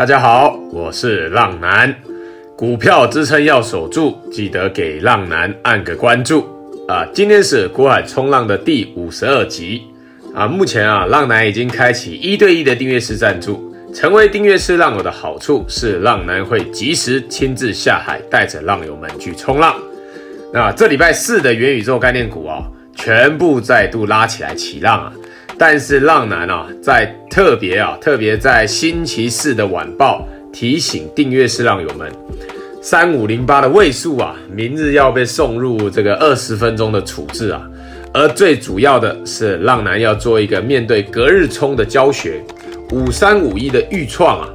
大家好，我是浪男。股票支撑要守住，记得给浪男按个关注啊！今天是股海冲浪的第五十二集啊！目前啊，浪男已经开启一对一的订阅式赞助。成为订阅式浪友的好处是，浪男会及时亲自下海，带着浪友们去冲浪。那这礼拜四的元宇宙概念股啊，全部再度拉起来起浪啊！但是浪男啊，在特别啊，特别在星期四的晚报提醒订阅式浪友们，三五零八的位数啊，明日要被送入这个二十分钟的处置啊。而最主要的是，浪男要做一个面对隔日冲的教学，五三五一的预创啊，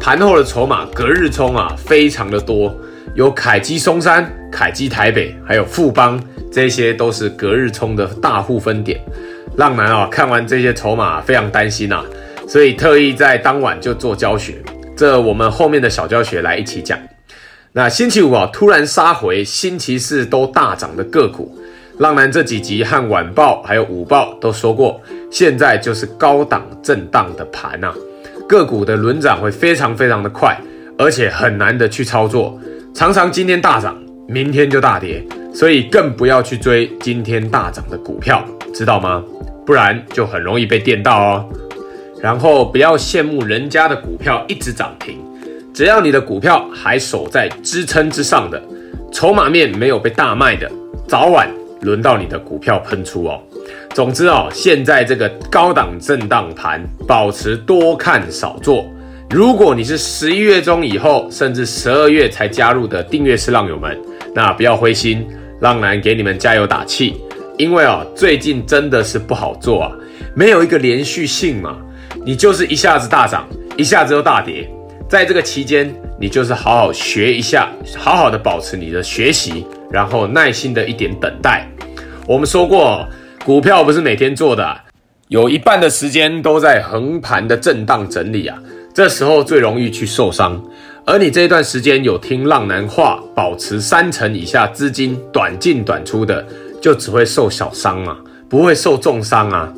盘后的筹码隔日冲啊，非常的多，有凯基松山、凯基台北，还有富邦，这些都是隔日冲的大户分点。浪男啊，看完这些筹码非常担心啊，所以特意在当晚就做教学。这我们后面的小教学来一起讲。那星期五啊，突然杀回星期四都大涨的个股，浪男这几集和晚报还有午报都说过，现在就是高档震荡的盘啊，个股的轮涨会非常非常的快，而且很难的去操作，常常今天大涨，明天就大跌，所以更不要去追今天大涨的股票，知道吗？不然就很容易被电到哦。然后不要羡慕人家的股票一直涨停，只要你的股票还守在支撑之上的，筹码面没有被大卖的，早晚轮到你的股票喷出哦。总之哦，现在这个高档震荡盘，保持多看少做。如果你是十一月中以后，甚至十二月才加入的订阅式浪友们，那不要灰心，浪男给你们加油打气。因为啊，最近真的是不好做啊，没有一个连续性嘛。你就是一下子大涨，一下子又大跌，在这个期间，你就是好好学一下，好好的保持你的学习，然后耐心的一点等待。我们说过，股票不是每天做的，有一半的时间都在横盘的震荡整理啊，这时候最容易去受伤。而你这一段时间有听浪男话，保持三成以下资金短进短出的。就只会受小伤啊，不会受重伤啊。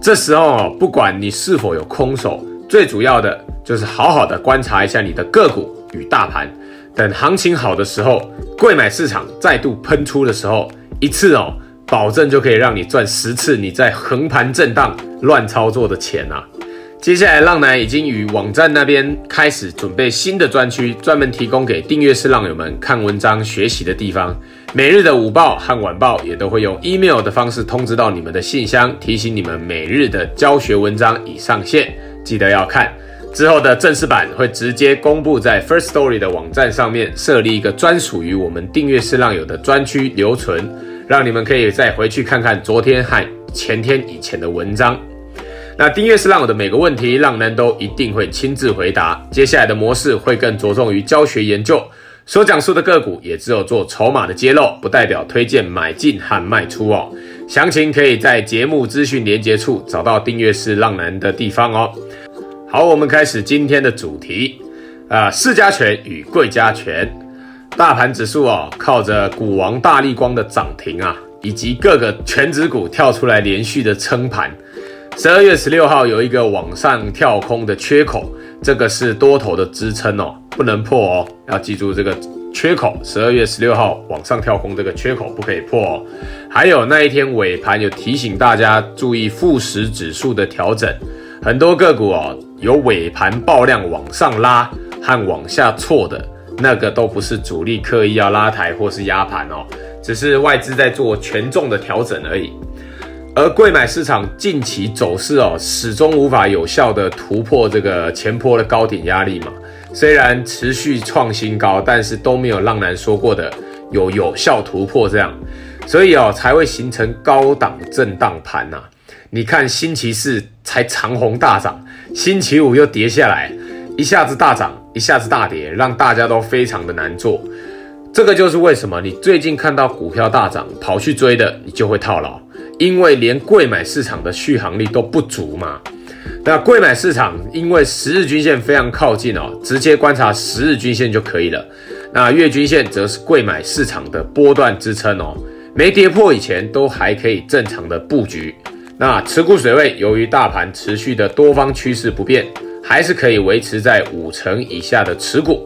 这时候不管你是否有空手，最主要的就是好好的观察一下你的个股与大盘。等行情好的时候，贵买市场再度喷出的时候，一次哦，保证就可以让你赚十次你在横盘震荡乱操作的钱啊。接下来，浪男已经与网站那边开始准备新的专区，专门提供给订阅式浪友们看文章学习的地方。每日的午报和晚报也都会用 email 的方式通知到你们的信箱，提醒你们每日的教学文章已上线，记得要看。之后的正式版会直接公布在 First Story 的网站上面，设立一个专属于我们订阅式浪友的专区留存，让你们可以再回去看看昨天和前天以前的文章。那订阅式浪友的每个问题，浪男都一定会亲自回答。接下来的模式会更着重于教学研究，所讲述的个股也只有做筹码的揭露，不代表推荐买进和卖出哦。详情可以在节目资讯连接处找到订阅式浪男的地方哦。好，我们开始今天的主题啊，市家权与贵家权。大盘指数哦，靠着股王大力光的涨停啊，以及各个权值股跳出来连续的撑盘。十二月十六号有一个往上跳空的缺口，这个是多头的支撑哦，不能破哦，要记住这个缺口。十二月十六号往上跳空这个缺口不可以破哦。还有那一天尾盘有提醒大家注意富时指数的调整，很多个股哦有尾盘爆量往上拉和往下挫的，那个都不是主力刻意要拉抬或是压盘哦，只是外资在做权重的调整而已。而贵买市场近期走势哦，始终无法有效的突破这个前坡的高点压力嘛。虽然持续创新高，但是都没有浪男说过的有有效突破这样，所以哦才会形成高档震荡盘呐。你看星期四才长红大涨，星期五又跌下来，一下子大涨，一下子大跌，让大家都非常的难做。这个就是为什么你最近看到股票大涨，跑去追的，你就会套牢。因为连贵买市场的续航力都不足嘛，那贵买市场因为十日均线非常靠近哦，直接观察十日均线就可以了。那月均线则是贵买市场的波段支撑哦，没跌破以前都还可以正常的布局。那持股水位由于大盘持续的多方趋势不变，还是可以维持在五成以下的持股。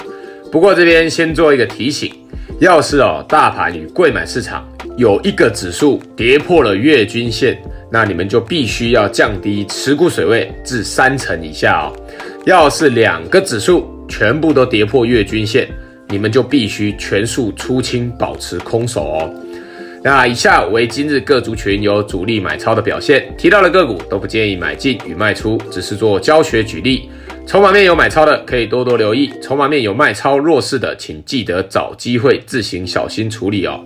不过这边先做一个提醒，要是哦大盘与贵买市场有一个指数跌破了月均线，那你们就必须要降低持股水位至三成以下哦。要是两个指数全部都跌破月均线，你们就必须全数出清，保持空手哦。那以下为今日各族群有主力买超的表现，提到的个股都不建议买进与卖出，只是做教学举例。筹码面有买超的可以多多留意，筹码面有卖超弱势的，请记得找机会自行小心处理哦。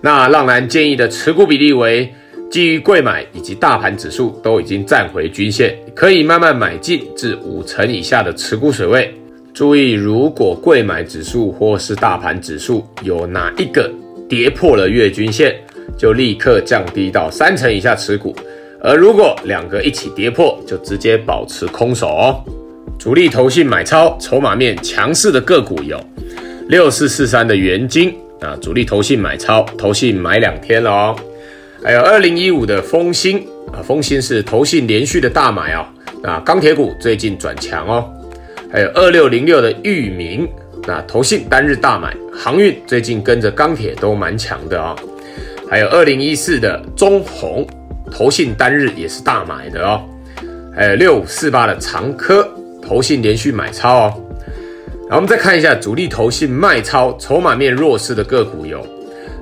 那浪男建议的持股比例为，基于柜买以及大盘指数都已经站回均线，可以慢慢买进至五成以下的持股水位。注意，如果柜买指数或是大盘指数有哪一个跌破了月均线，就立刻降低到三成以下持股；而如果两个一起跌破，就直接保持空手哦。主力投信买超筹码面强势的个股有六四四三的元晶啊，主力投信买超，投信买两天了哦。还有二零一五的丰兴啊，丰兴是投信连续的大买哦。那钢铁股最近转强哦。还有二六零六的裕民，那投信单日大买，航运最近跟着钢铁都蛮强的哦。还有二零一四的中鸿，投信单日也是大买的哦。还有六五四八的长科，投信连续买超哦。然后我们再看一下主力投信卖超筹码面弱势的个股有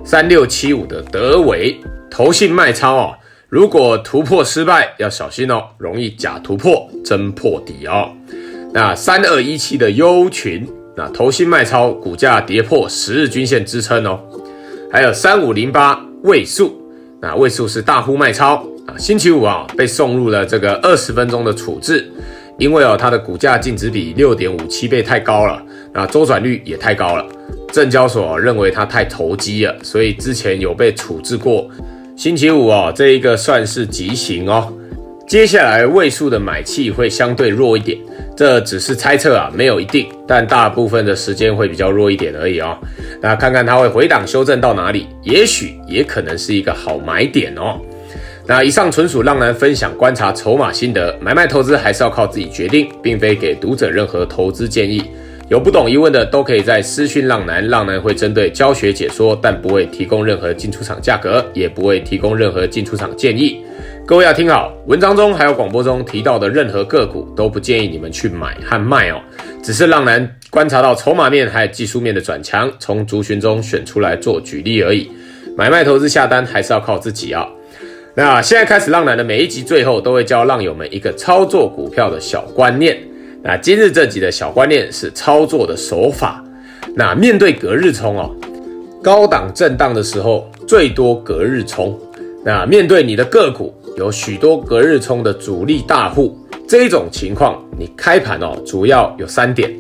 三六七五的德微。投信卖超哦，如果突破失败要小心哦，容易假突破真破底哦。那三二一七的优群，那投信卖超，股价跌破十日均线支撑哦。还有三五零八位数，那位数是大呼卖超啊，星期五啊被送入了这个二十分钟的处置，因为哦它的股价净值比六点五七倍太高了，那周转率也太高了，证交所认为它太投机了，所以之前有被处置过。星期五哦，这一个算是急行哦。接下来位数的买气会相对弱一点，这只是猜测啊，没有一定，但大部分的时间会比较弱一点而已哦。那看看它会回档修正到哪里，也许也可能是一个好买点哦。那以上纯属浪男分享观察筹码心得，买卖投资还是要靠自己决定，并非给读者任何投资建议。有不懂疑问的都可以在私讯浪男，浪男会针对教学解说，但不会提供任何进出场价格，也不会提供任何进出场建议。各位要听好，文章中还有广播中提到的任何个股都不建议你们去买和卖哦，只是浪男观察到筹码面还有技术面的转强，从族群中选出来做举例而已。买卖投资下单还是要靠自己啊、哦。那现在开始，浪男的每一集最后都会教浪友们一个操作股票的小观念。那今日这集的小观念是操作的手法。那面对隔日冲哦，高档震荡的时候最多隔日冲。那面对你的个股有许多隔日冲的主力大户，这种情况，你开盘哦主要有三点。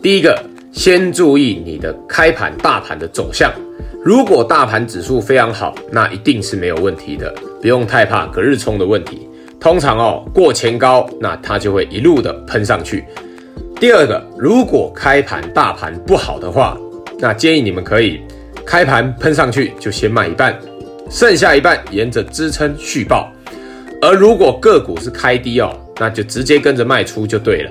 第一个，先注意你的开盘大盘的走向。如果大盘指数非常好，那一定是没有问题的，不用太怕隔日冲的问题。通常哦，过前高，那它就会一路的喷上去。第二个，如果开盘大盘不好的话，那建议你们可以开盘喷上去就先卖一半，剩下一半沿着支撑续抱。而如果个股是开低哦，那就直接跟着卖出就对了。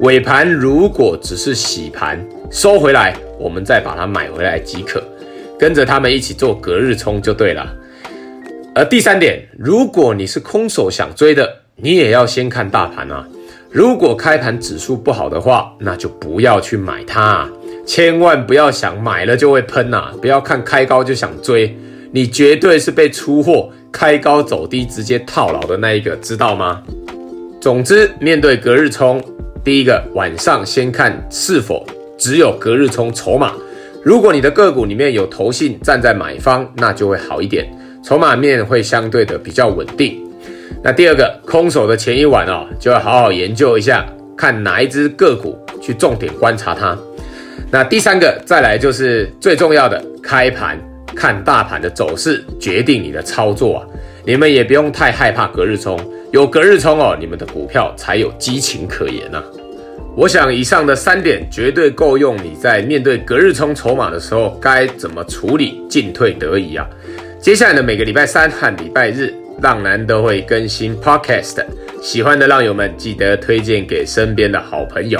尾盘如果只是洗盘收回来，我们再把它买回来即可，跟着他们一起做隔日冲就对了。而第三点，如果你是空手想追的，你也要先看大盘啊。如果开盘指数不好的话，那就不要去买它啊，千万不要想买了就会喷呐！不要看开高就想追，你绝对是被出货开高走低直接套牢的那一个，知道吗？总之，面对隔日冲，第一个晚上先看是否只有隔日冲筹码。如果你的个股里面有投信站在买方，那就会好一点。筹码面会相对的比较稳定。那第二个，空手的前一晚哦，就要好好研究一下，看哪一只个股去重点观察它。那第三个，再来就是最重要的，开盘看大盘的走势，决定你的操作啊。你们也不用太害怕隔日冲，有隔日冲哦，你们的股票才有激情可言呐。我想以上的三点绝对够用你在面对隔日冲筹码的时候该怎么处理，进退得宜啊。接下来的每个礼拜三和礼拜日，浪男都会更新 Podcast，喜欢的浪友们记得推荐给身边的好朋友。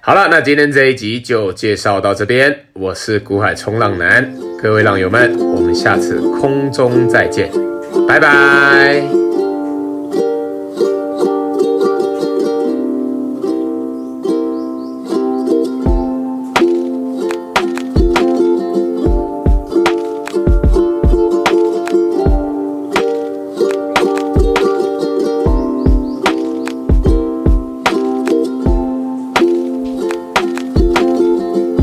好了，那今天这一集就介绍到这边。我是古海冲浪男，各位浪友们，我们下次空中再见，拜拜。